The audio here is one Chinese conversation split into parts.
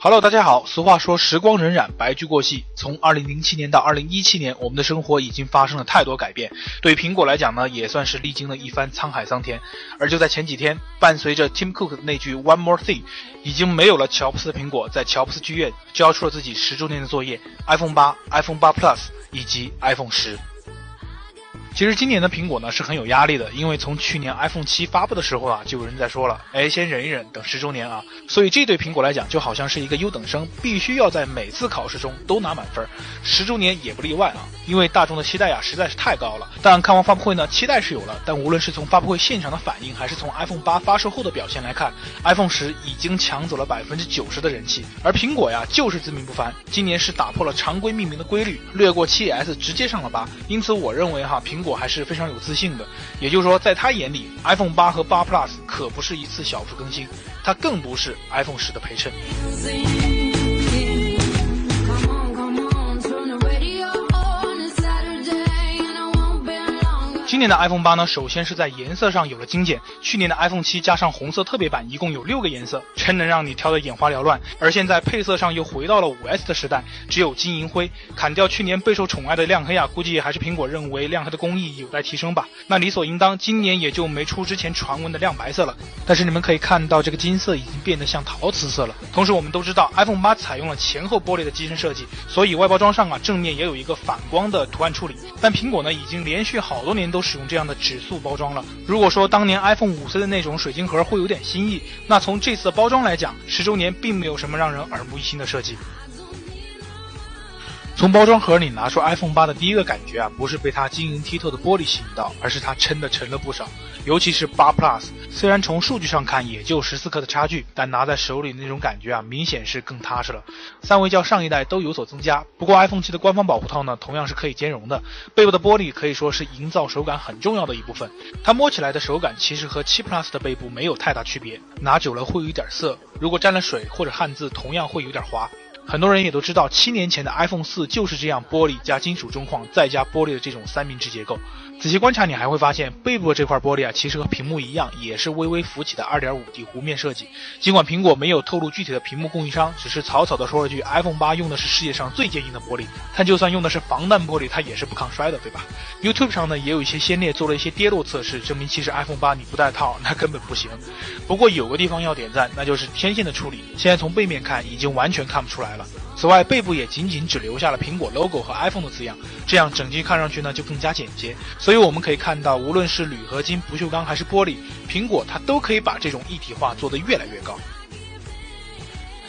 Hello，大家好。俗话说时光荏苒，白驹过隙。从2007年到2017年，我们的生活已经发生了太多改变。对苹果来讲呢，也算是历经了一番沧海桑田。而就在前几天，伴随着 Tim Cook 的那句 One More Thing，已经没有了乔布斯的苹果，在乔布斯剧院交出了自己十周年的作业：iPhone 8、iPhone 8 Plus 以及 iPhone 10。其实今年的苹果呢是很有压力的，因为从去年 iPhone 七发布的时候啊，就有人在说了，哎，先忍一忍，等十周年啊。所以这对苹果来讲，就好像是一个优等生，必须要在每次考试中都拿满分，十周年也不例外啊。因为大众的期待啊实在是太高了。但看完发布会呢，期待是有了，但无论是从发布会现场的反应，还是从 iPhone 八发售后的表现来看，iPhone 十已经抢走了百分之九十的人气。而苹果呀，就是自命不凡，今年是打破了常规命名的规律，略过 7S 直接上了八。因此，我认为哈，苹果我还是非常有。自信的，也就是说，在他眼里，iPhone 八和八 Plus 可不是一次小幅更新，它更不是 iPhone 十的陪衬。今年的 iPhone 八呢，首先是在颜色上有了精简。去年的 iPhone 七加上红色特别版，一共有六个颜色，真能让你挑得眼花缭乱。而现在配色上又回到了 5S 的时代，只有金银灰，砍掉去年备受宠爱的亮黑啊，估计还是苹果认为亮黑的工艺有待提升吧。那理所应当，今年也就没出之前传闻的亮白色了。但是你们可以看到，这个金色已经变得像陶瓷色了。同时，我们都知道 iPhone 八采用了前后玻璃的机身设计，所以外包装上啊，正面也有一个反光的图案处理。但苹果呢，已经连续好多年都。都使用这样的纸塑包装了。如果说当年 iPhone 五 C 的那种水晶盒会有点新意，那从这次的包装来讲，十周年并没有什么让人耳目一新的设计。从包装盒里拿出 iPhone 八的第一个感觉啊，不是被它晶莹剔透的玻璃吸引到，而是它撑的沉了不少。尤其是八 Plus，虽然从数据上看也就十四克的差距，但拿在手里那种感觉啊，明显是更踏实了。三维较上一代都有所增加，不过 iPhone 七的官方保护套呢，同样是可以兼容的。背部的玻璃可以说是营造手感很重要的一部分，它摸起来的手感其实和七 Plus 的背部没有太大区别，拿久了会有点涩，如果沾了水或者汗渍，同样会有点滑。很多人也都知道，七年前的 iPhone 四就是这样，玻璃加金属中框再加玻璃的这种三明治结构。仔细观察，你还会发现背部这块玻璃啊，其实和屏幕一样，也是微微浮起的 2.5D 弧面设计。尽管苹果没有透露具体的屏幕供应商，只是草草的说了句 iPhone 八用的是世界上最坚硬的玻璃，但就算用的是防弹玻璃，它也是不抗摔的，对吧？YouTube 上呢也有一些先烈做了一些跌落测试，证明其实 iPhone 八你不带套 那根本不行。不过有个地方要点赞，那就是天线的处理，现在从背面看已经完全看不出来了。此外，背部也仅仅只留下了苹果 logo 和 iPhone 的字样，这样整机看上去呢就更加简洁。所以我们可以看到，无论是铝合金、不锈钢还是玻璃，苹果它都可以把这种一体化做得越来越高。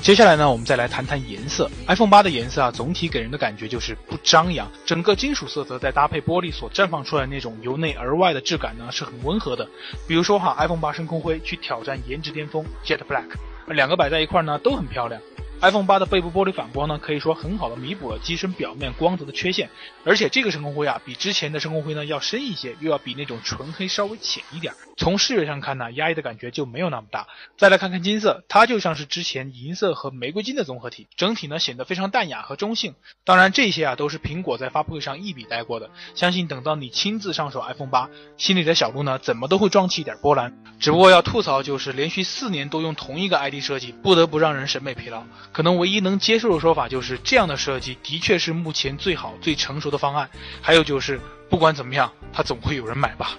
接下来呢，我们再来谈谈颜色。iPhone 八的颜色啊，总体给人的感觉就是不张扬，整个金属色泽再搭配玻璃所绽放出来那种由内而外的质感呢，是很温和的。比如说哈，iPhone 八深空灰去挑战颜值巅峰 Jet Black，两个摆在一块呢都很漂亮。iPhone 八的背部玻璃反光呢，可以说很好的弥补了机身表面光泽的缺陷，而且这个深空灰啊，比之前的深空灰呢要深一些，又要比那种纯黑稍微浅一点儿。从视觉上看呢，压抑的感觉就没有那么大。再来看看金色，它就像是之前银色和玫瑰金的综合体，整体呢显得非常淡雅和中性。当然，这些啊都是苹果在发布会上一笔带过的。相信等到你亲自上手 iPhone 八，心里的小鹿呢怎么都会壮起一点波澜。只不过要吐槽就是连续四年都用同一个 ID 设计，不得不让人审美疲劳。可能唯一能接受的说法就是这样的设计的确是目前最好最成熟的方案。还有就是不管怎么样，它总会有人买吧。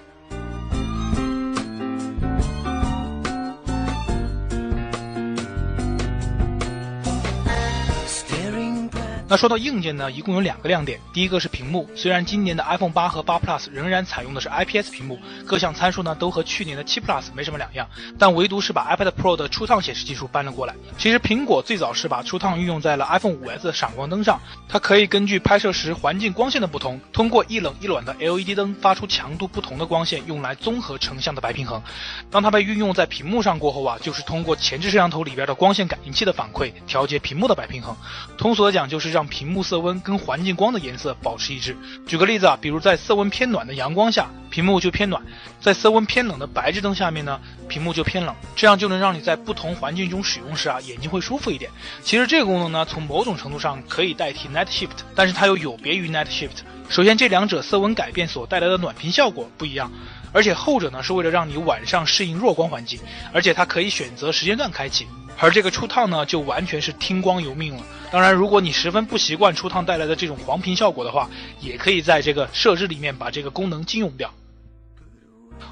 那说到硬件呢，一共有两个亮点。第一个是屏幕，虽然今年的 iPhone 八和八 Plus 仍然采用的是 IPS 屏幕，各项参数呢都和去年的七 Plus 没什么两样，但唯独是把 iPad Pro 的出烫显示技术搬了过来。其实苹果最早是把出烫运用在了 iPhone 5S 的闪光灯上，它可以根据拍摄时环境光线的不同，通过一冷一暖的 LED 灯发出强度不同的光线，用来综合成像的白平衡。当它被运用在屏幕上过后啊，就是通过前置摄像头里边的光线感应器的反馈，调节屏幕的白平衡。通俗的讲，就是让让屏幕色温跟环境光的颜色保持一致。举个例子啊，比如在色温偏暖的阳光下，屏幕就偏暖；在色温偏冷的白炽灯下面呢，屏幕就偏冷。这样就能让你在不同环境中使用时啊，眼睛会舒服一点。其实这个功能呢，从某种程度上可以代替 Night Shift，但是它又有别于 Night Shift。首先，这两者色温改变所带来的暖屏效果不一样，而且后者呢是为了让你晚上适应弱光环境，而且它可以选择时间段开启。而这个出烫呢，就完全是听光由命了。当然，如果你十分不习惯出烫带来的这种黄屏效果的话，也可以在这个设置里面把这个功能禁用掉。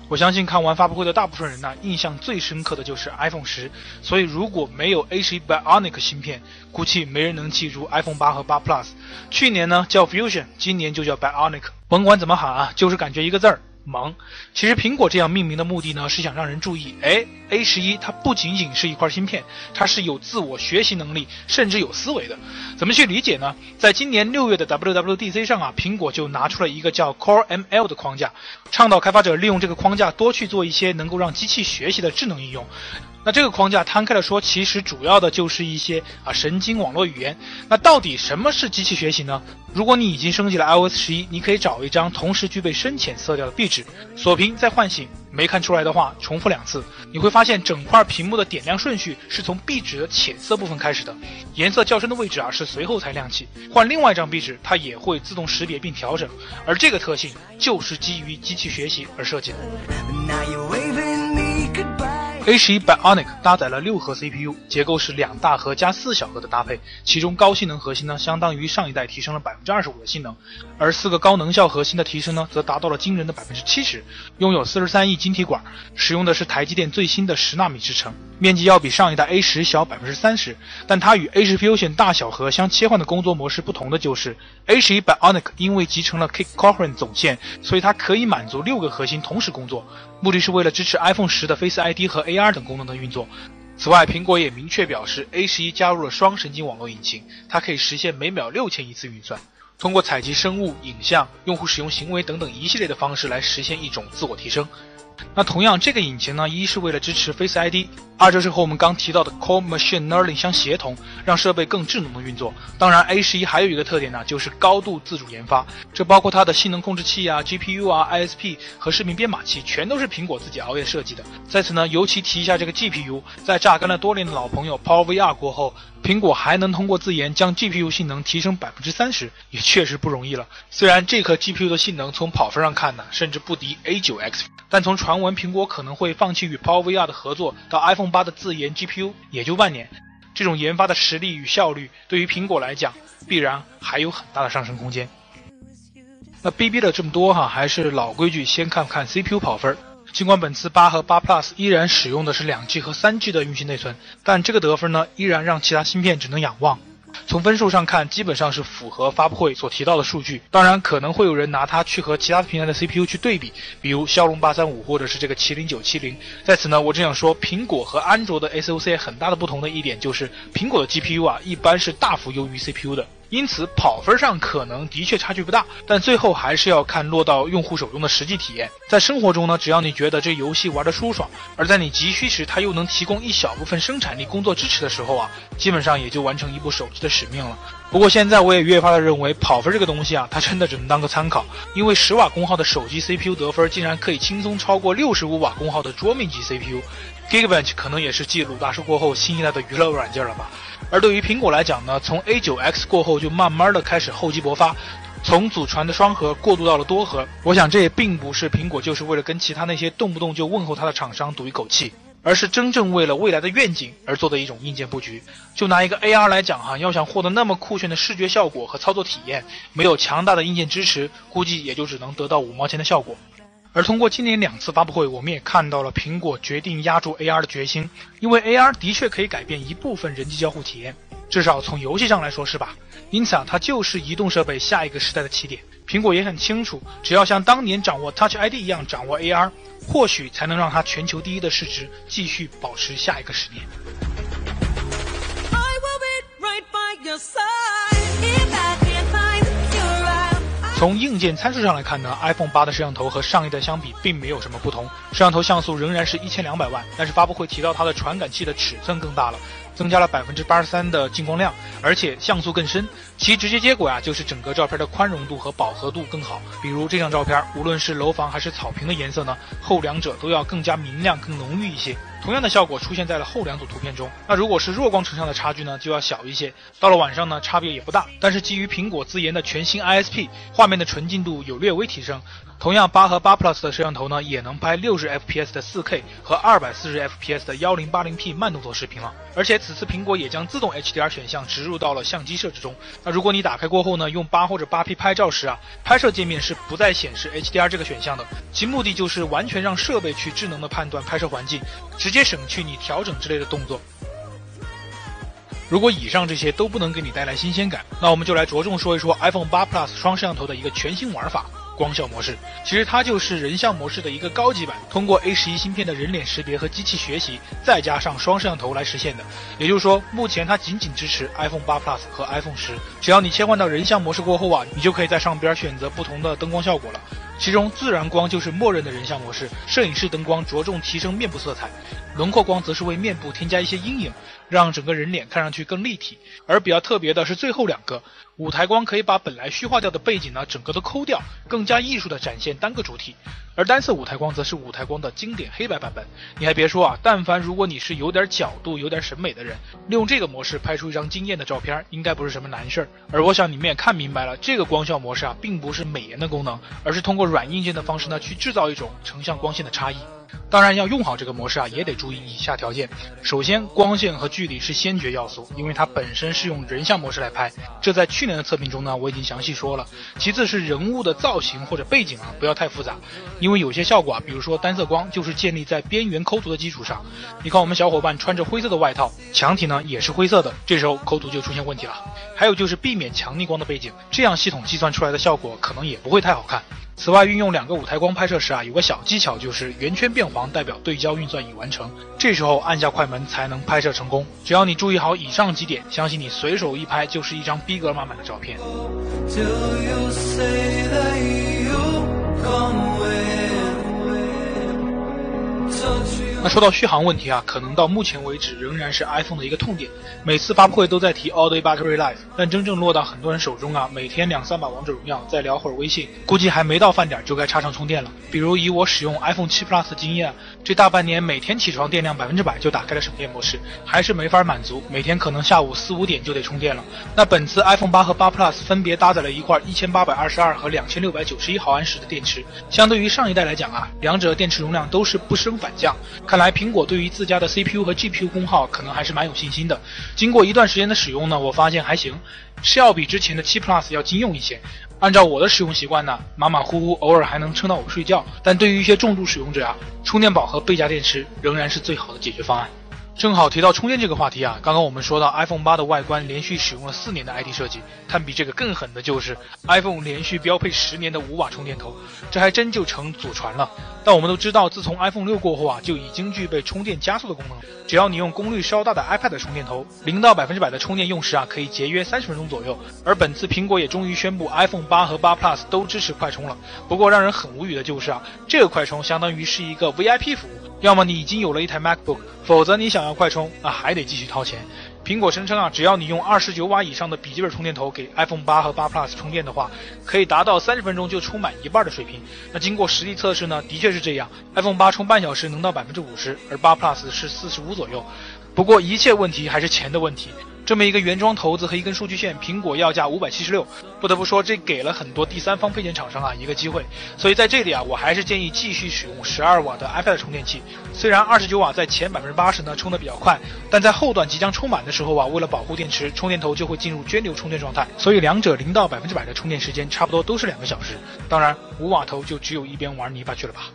我相信看完发布会的大部分人呢，印象最深刻的就是 iPhone 十。所以如果没有 A11 Bionic 芯片，估计没人能记住 iPhone 八和八 Plus。去年呢叫 Fusion，今年就叫 Bionic。甭管怎么喊啊，就是感觉一个字儿。忙，其实苹果这样命名的目的呢，是想让人注意，哎，A 十一它不仅仅是一块芯片，它是有自我学习能力，甚至有思维的。怎么去理解呢？在今年六月的 WWDC 上啊，苹果就拿出了一个叫 Core ML 的框架，倡导开发者利用这个框架多去做一些能够让机器学习的智能应用。那这个框架摊开了说，其实主要的就是一些啊神经网络语言。那到底什么是机器学习呢？如果你已经升级了 iOS 十一，你可以找一张同时具备深浅色调的壁纸，锁屏再唤醒。没看出来的话，重复两次，你会发现整块屏幕的点亮顺序是从壁纸的浅色部分开始的，颜色较深的位置啊是随后才亮起。换另外一张壁纸，它也会自动识别并调整，而这个特性就是基于机器学习而设计的。A11 Bionic 搭载了六核 CPU，结构是两大核加四小核的搭配，其中高性能核心呢，相当于上一代提升了百分之二十五的性能，而四个高能效核心的提升呢，则达到了惊人的百分之七十。拥有四十三亿晶体管，使用的是台积电最新的十纳米制程，面积要比上一代 A 十小百分之三十。但它与 A 十 Fusion 大小核相切换的工作模式不同的就是 A11 Bionic 因为集成了 Kick Coherent 总线，所以它可以满足六个核心同时工作。目的是为了支持 iPhone 十的 Face ID 和 A AR 等功能的运作。此外，苹果也明确表示，A 十一加入了双神经网络引擎，它可以实现每秒六千亿次运算，通过采集生物、影像、用户使用行为等等一系列的方式来实现一种自我提升。那同样，这个引擎呢，一是为了支持 Face ID，二就是和我们刚提到的 Core Machine Learning 相协同，让设备更智能的运作。当然，A 十一还有一个特点呢，就是高度自主研发，这包括它的性能控制器啊、GPU 啊、ISP 和视频编码器，全都是苹果自己熬夜设计的。在此呢，尤其提一下这个 GPU，在榨干了多年的老朋友 Power VR 过后。苹果还能通过自研将 GPU 性能提升百分之三十，也确实不容易了。虽然这颗 GPU 的性能从跑分上看呢，甚至不敌 A9X，但从传传闻苹果可能会放弃与 PowerVR 的合作到 iPhone 八的自研 GPU，也就半年。这种研发的实力与效率，对于苹果来讲，必然还有很大的上升空间。那 BB 了这么多哈，还是老规矩，先看看 CPU 跑分。尽管本次八和八 Plus 依然使用的是两 G 和三 G 的运行内存，但这个得分呢，依然让其他芯片只能仰望。从分数上看，基本上是符合发布会所提到的数据。当然，可能会有人拿它去和其他平台的 CPU 去对比，比如骁龙八三五或者是这个麒麟九七零。在此呢，我只想说，苹果和安卓的 SOC 很大的不同的一点就是，苹果的 GPU 啊，一般是大幅优于 CPU 的。因此，跑分上可能的确差距不大，但最后还是要看落到用户手中的实际体验。在生活中呢，只要你觉得这游戏玩的舒爽，而在你急需时，它又能提供一小部分生产力工作支持的时候啊，基本上也就完成一部手机的使命了。不过现在我也越发的认为，跑分这个东西啊，它真的只能当个参考，因为十瓦功耗的手机 CPU 得分竟然可以轻松超过六十五瓦功耗的桌面级 CPU，Geekbench 可能也是继鲁大叔过后新一代的娱乐软件了吧。而对于苹果来讲呢，从 A9X 过后就慢慢的开始厚积薄发，从祖传的双核过渡到了多核。我想这也并不是苹果就是为了跟其他那些动不动就问候它的厂商赌一口气，而是真正为了未来的愿景而做的一种硬件布局。就拿一个 AR 来讲哈，要想获得那么酷炫的视觉效果和操作体验，没有强大的硬件支持，估计也就只能得到五毛钱的效果。而通过今年两次发布会，我们也看到了苹果决定压住 AR 的决心，因为 AR 的确可以改变一部分人机交互体验，至少从游戏上来说是吧？因此啊，它就是移动设备下一个时代的起点。苹果也很清楚，只要像当年掌握 Touch ID 一样掌握 AR，或许才能让它全球第一的市值继续保持下一个十年。从硬件参数上来看呢，iPhone 八的摄像头和上一代相比并没有什么不同，摄像头像素仍然是一千两百万，但是发布会提到它的传感器的尺寸更大了，增加了百分之八十三的进光量，而且像素更深，其直接结果呀就是整个照片的宽容度和饱和度更好。比如这张照片，无论是楼房还是草坪的颜色呢，后两者都要更加明亮、更浓郁一些。同样的效果出现在了后两组图片中。那如果是弱光成像的差距呢，就要小一些。到了晚上呢，差别也不大。但是基于苹果自研的全新 ISP，画面的纯净度有略微提升。同样，八和八 Plus 的摄像头呢，也能拍六十 FPS 的 4K 和二百四十 FPS 的幺零八零 P 慢动作视频了。而且此次苹果也将自动 HDR 选项植入到了相机设置中。那如果你打开过后呢，用八或者八 P 拍照时啊，拍摄界面是不再显示 HDR 这个选项的。其目的就是完全让设备去智能的判断拍摄环境，直接省去你调整之类的动作。如果以上这些都不能给你带来新鲜感，那我们就来着重说一说 iPhone 八 Plus 双摄像头的一个全新玩法。光效模式其实它就是人像模式的一个高级版，通过 A 十一芯片的人脸识别和机器学习，再加上双摄像头来实现的。也就是说，目前它仅仅支持 iPhone 八 Plus 和 iPhone 十。只要你切换到人像模式过后啊，你就可以在上边选择不同的灯光效果了。其中自然光就是默认的人像模式，摄影师灯光着重提升面部色彩，轮廓光则是为面部添加一些阴影，让整个人脸看上去更立体。而比较特别的是最后两个。舞台光可以把本来虚化掉的背景呢，整个都抠掉，更加艺术的展现单个主体。而单色舞台光则是舞台光的经典黑白版本。你还别说啊，但凡如果你是有点角度、有点审美的人，利用这个模式拍出一张惊艳的照片，应该不是什么难事儿。而我想你们也看明白了，这个光效模式啊，并不是美颜的功能，而是通过软硬件的方式呢，去制造一种成像光线的差异。当然要用好这个模式啊，也得注意以下条件。首先，光线和距离是先决要素，因为它本身是用人像模式来拍，这在去年的测评中呢，我已经详细说了。其次是人物的造型或者背景啊，不要太复杂，因为有些效果啊，比如说单色光，就是建立在边缘抠图的基础上。你看我们小伙伴穿着灰色的外套，墙体呢也是灰色的，这时候抠图就出现问题了。还有就是避免强逆光的背景，这样系统计算出来的效果可能也不会太好看。此外，运用两个舞台光拍摄时啊，有个小技巧，就是圆圈变黄代表对焦运算已完成，这时候按下快门才能拍摄成功。只要你注意好以上几点，相信你随手一拍就是一张逼格满满的照片。那说到续航问题啊，可能到目前为止仍然是 iPhone 的一个痛点。每次发布会都在提 All Day Battery Life，但真正落到很多人手中啊，每天两三把王者荣耀，再聊会儿微信，估计还没到饭点就该插上充电了。比如以我使用 iPhone 7 Plus 的经验，这大半年每天起床电量百分之百就打开了省电模式，还是没法满足，每天可能下午四五点就得充电了。那本次 iPhone 8和8 Plus 分别搭载了一块一千八百二十二和两千六百九十一毫安时的电池，相对于上一代来讲啊，两者电池容量都是不升反降。看来苹果对于自家的 CPU 和 GPU 功耗可能还是蛮有信心的。经过一段时间的使用呢，我发现还行，是要比之前的七 Plus 要经用一些。按照我的使用习惯呢，马马虎虎，偶尔还能撑到我睡觉。但对于一些重度使用者啊，充电宝和背夹电池仍然是最好的解决方案。正好提到充电这个话题啊，刚刚我们说到 iPhone 八的外观连续使用了四年的 ID 设计，但比这个更狠的就是 iPhone 连续标配十年的五瓦充电头，这还真就成祖传了。但我们都知道，自从 iPhone 六过后啊，就已经具备充电加速的功能。只要你用功率稍大的 iPad 充电头，零到百分之百的充电用时啊，可以节约三十分钟左右。而本次苹果也终于宣布 iPhone 八和八 Plus 都支持快充了。不过让人很无语的就是啊，这个快充相当于是一个 VIP 服务。要么你已经有了一台 MacBook，否则你想要快充，那还得继续掏钱。苹果声称啊，只要你用二十九瓦以上的笔记本充电头给 iPhone 八和八 Plus 充电的话，可以达到三十分钟就充满一半的水平。那经过实际测试呢，的确是这样，iPhone 八充半小时能到百分之五十，而八 Plus 是四十五左右。不过一切问题还是钱的问题。这么一个原装头子和一根数据线，苹果要价五百七十六。不得不说，这给了很多第三方配件厂商啊一个机会。所以在这里啊，我还是建议继续使用十二瓦的 iPad 充电器。虽然二十九瓦在前百分之八十呢充的比较快，但在后段即将充满的时候啊，为了保护电池，充电头就会进入涓流充电状态。所以两者零到百分之百的充电时间差不多都是两个小时。当然，五瓦头就只有一边玩泥巴去了吧。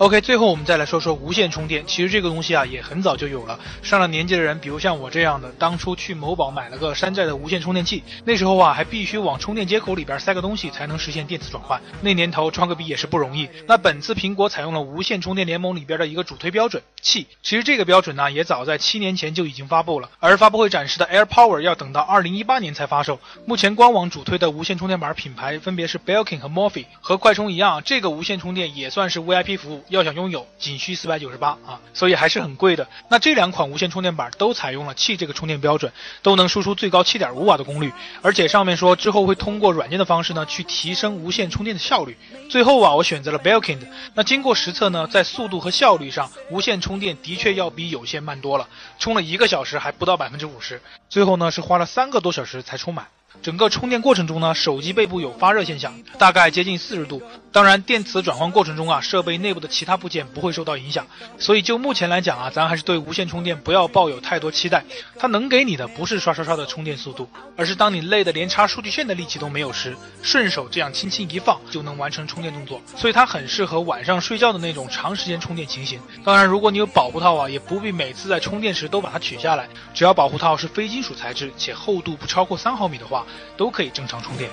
OK，最后我们再来说说无线充电。其实这个东西啊也很早就有了。上了年纪的人，比如像我这样的，当初去某宝买了个山寨的无线充电器，那时候啊还必须往充电接口里边塞个东西才能实现电磁转换。那年头装个逼也是不容易。那本次苹果采用了无线充电联盟里边的一个主推标准气。其实这个标准呢也早在七年前就已经发布了，而发布会展示的 Air Power 要等到二零一八年才发售。目前官网主推的无线充电板品牌分别是 Belkin 和 Morphy。和快充一样，这个无线充电也算是 VIP 服务。要想拥有仅需四百九十八啊，所以还是很贵的。那这两款无线充电板都采用了气这个充电标准，都能输出最高七点五瓦的功率，而且上面说之后会通过软件的方式呢去提升无线充电的效率。最后啊，我选择了 Belkin 的。那经过实测呢，在速度和效率上，无线充电的确要比有线慢多了，充了一个小时还不到百分之五十，最后呢是花了三个多小时才充满。整个充电过程中呢，手机背部有发热现象，大概接近四十度。当然，电磁转换过程中啊，设备内部的其他部件不会受到影响。所以就目前来讲啊，咱还是对无线充电不要抱有太多期待。它能给你的不是刷刷刷的充电速度，而是当你累得连插数据线的力气都没有时，顺手这样轻轻一放就能完成充电动作。所以它很适合晚上睡觉的那种长时间充电情形。当然，如果你有保护套啊，也不必每次在充电时都把它取下来。只要保护套是非金属材质且厚度不超过三毫米的话。都可以正常充电。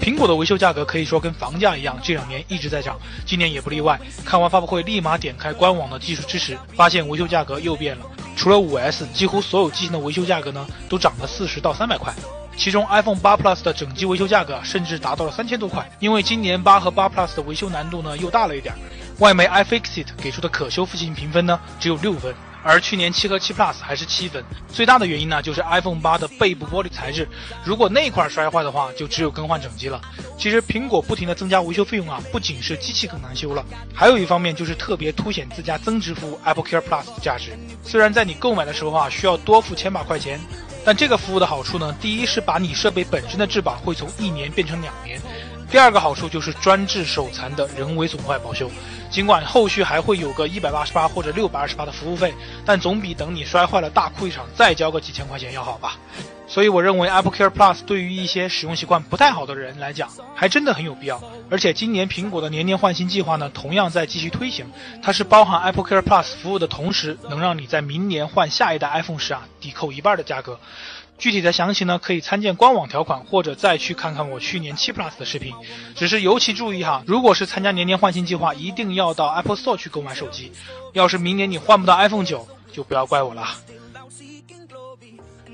苹果的维修价格可以说跟房价一样，这两年一直在涨，今年也不例外。看完发布会，立马点开官网的技术支持，发现维修价格又变了。除了五 S，几乎所有机型的维修价格呢都涨了四十到三百块。其中 iPhone 八 Plus 的整机维修价格甚至达到了三千多块，因为今年八和八 Plus 的维修难度呢又大了一点。外媒 iFixit 给出的可修复性评分呢只有六分，而去年七和七 Plus 还是七分。最大的原因呢就是 iPhone 八的背部玻璃材质，如果那块摔坏的话，就只有更换整机了。其实苹果不停的增加维修费用啊，不仅是机器更难修了，还有一方面就是特别凸显自家增值服务 Apple Care Plus 的价值。虽然在你购买的时候啊需要多付千把块钱，但这个服务的好处呢，第一是把你设备本身的质保会从一年变成两年。第二个好处就是专治手残的人为损坏保修，尽管后续还会有个一百八十八或者六百二十八的服务费，但总比等你摔坏了大哭一场再交个几千块钱要好吧。所以我认为 Apple Care Plus 对于一些使用习惯不太好的人来讲，还真的很有必要。而且今年苹果的年年换新计划呢，同样在继续推行，它是包含 Apple Care Plus 服务的同时，能让你在明年换下一代 iPhone 时啊，抵扣一半的价格。具体的详情呢，可以参见官网条款，或者再去看看我去年七 Plus 的视频。只是尤其注意哈，如果是参加年年换新计划，一定要到 Apple Store 去购买手机。要是明年你换不到 iPhone 九，就不要怪我了。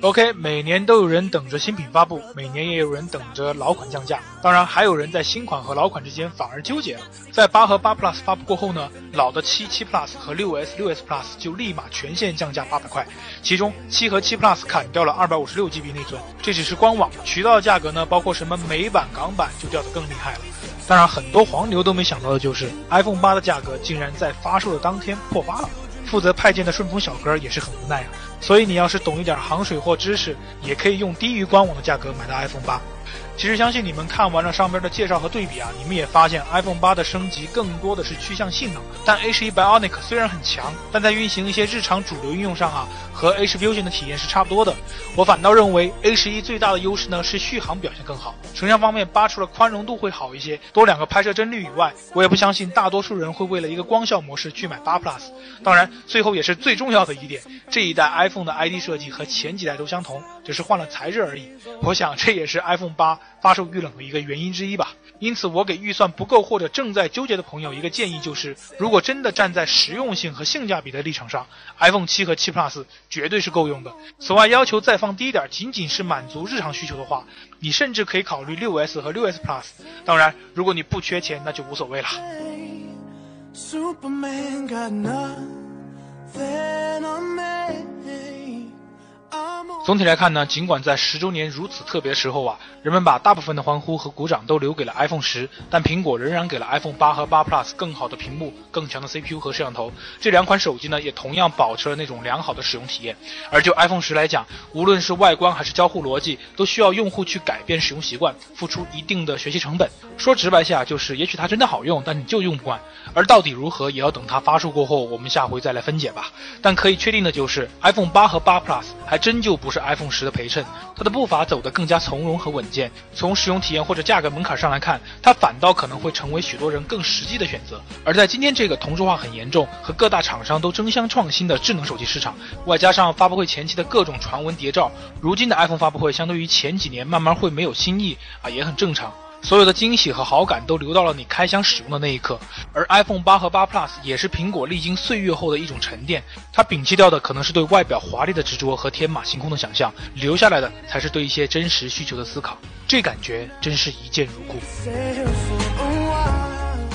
OK，每年都有人等着新品发布，每年也有人等着老款降价。当然，还有人在新款和老款之间反而纠结了。在八和八 Plus 发布过后呢，老的七七 Plus 和六 S 六 S Plus 就立马全线降价八百块，其中七和七 Plus 砍掉了二百五十六 GB 内存。这只是官网，渠道价格呢，包括什么美版、港版就掉得更厉害了。当然，很多黄牛都没想到的就是 iPhone 八的价格竟然在发售的当天破发了。负责派件的顺丰小哥也是很无奈啊，所以你要是懂一点行水货知识，也可以用低于官网的价格买到 iPhone 八。其实相信你们看完了上边的介绍和对比啊，你们也发现 iPhone 八的升级更多的是趋向性能。但 A 十一 Bionic 虽然很强，但在运行一些日常主流应用上啊，和 A 十 Fusion 的体验是差不多的。我反倒认为 A 十一最大的优势呢是续航表现更好，成像方面八除了宽容度会好一些，多两个拍摄帧率以外，我也不相信大多数人会为了一个光效模式去买八 Plus。当然，最后也是最重要的一点，这一代 iPhone 的 ID 设计和前几代都相同，只是换了材质而已。我想这也是 iPhone 八。发售遇冷的一个原因之一吧，因此我给预算不够或者正在纠结的朋友一个建议，就是如果真的站在实用性和性价比的立场上，iPhone 七和七 Plus 绝对是够用的。此外，要求再放低一点，仅仅是满足日常需求的话，你甚至可以考虑六 S 和六 S Plus。当然，如果你不缺钱，那就无所谓了。总体来看呢，尽管在十周年如此特别的时候啊，人们把大部分的欢呼和鼓掌都留给了 iPhone 十，但苹果仍然给了 iPhone 八和八 Plus 更好的屏幕、更强的 CPU 和摄像头。这两款手机呢，也同样保持了那种良好的使用体验。而就 iPhone 十来讲，无论是外观还是交互逻辑，都需要用户去改变使用习惯，付出一定的学习成本。说直白下，就是也许它真的好用，但你就用不惯。而到底如何，也要等它发售过后，我们下回再来分解吧。但可以确定的就是，iPhone 八和八 Plus 还真就不。是 iPhone 十的陪衬，它的步伐走得更加从容和稳健。从使用体验或者价格门槛上来看，它反倒可能会成为许多人更实际的选择。而在今天这个同质化很严重和各大厂商都争相创新的智能手机市场，外加上发布会前期的各种传闻谍照，如今的 iPhone 发布会相对于前几年慢慢会没有新意啊，也很正常。所有的惊喜和好感都留到了你开箱使用的那一刻。而 iPhone 八和八 Plus 也是苹果历经岁月后的一种沉淀，它摒弃掉的可能是对外表华丽的执着和天马行空的想象，留下来的才是对一些真实需求的思考。这感觉真是一见如故。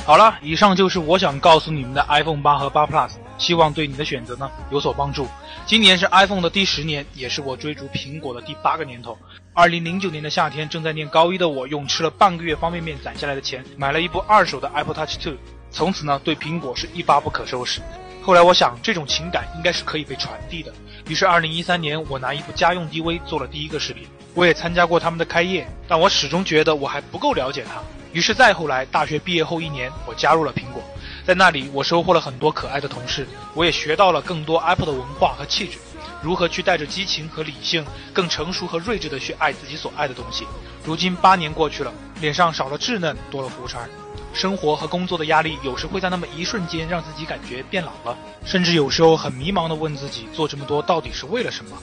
好了，以上就是我想告诉你们的 iPhone 八和八 Plus，希望对你的选择呢有所帮助。今年是 iPhone 的第十年，也是我追逐苹果的第八个年头。二零零九年的夏天，正在念高一的我，用吃了半个月方便面攒下来的钱，买了一部二手的 Apple Touch 2，从此呢对苹果是一发不可收拾。后来我想，这种情感应该是可以被传递的，于是二零一三年我拿一部家用 DV 做了第一个视频。我也参加过他们的开业，但我始终觉得我还不够了解它。于是再后来，大学毕业后一年，我加入了苹果，在那里我收获了很多可爱的同事，我也学到了更多 Apple 的文化和气质，如何去带着激情和理性，更成熟和睿智的去爱自己所爱的东西。如今八年过去了，脸上少了稚嫩，多了胡茬，生活和工作的压力有时会在那么一瞬间让自己感觉变老了，甚至有时候很迷茫的问自己，做这么多到底是为了什么？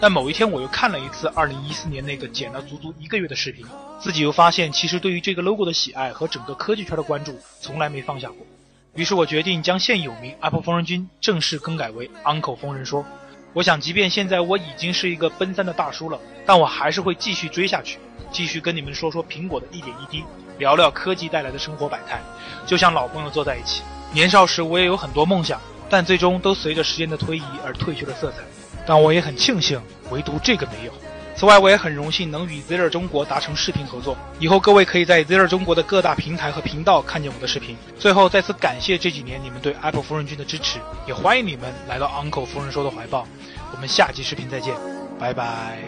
但某一天，我又看了一次2014年那个剪了足足一个月的视频，自己又发现，其实对于这个 logo 的喜爱和整个科技圈的关注，从来没放下过。于是我决定将现有名 Apple 疯人君正式更改为 Uncle 疯人说。我想，即便现在我已经是一个奔三的大叔了，但我还是会继续追下去，继续跟你们说说苹果的一点一滴，聊聊科技带来的生活百态，就像老朋友坐在一起。年少时我也有很多梦想，但最终都随着时间的推移而褪去了色彩。但我也很庆幸，唯独这个没有。此外，我也很荣幸能与 Zero 中国达成视频合作。以后各位可以在 Zero 中国的各大平台和频道看见我的视频。最后，再次感谢这几年你们对 Apple 夫人君的支持，也欢迎你们来到 Uncle 夫人说的怀抱。我们下期视频再见，拜拜。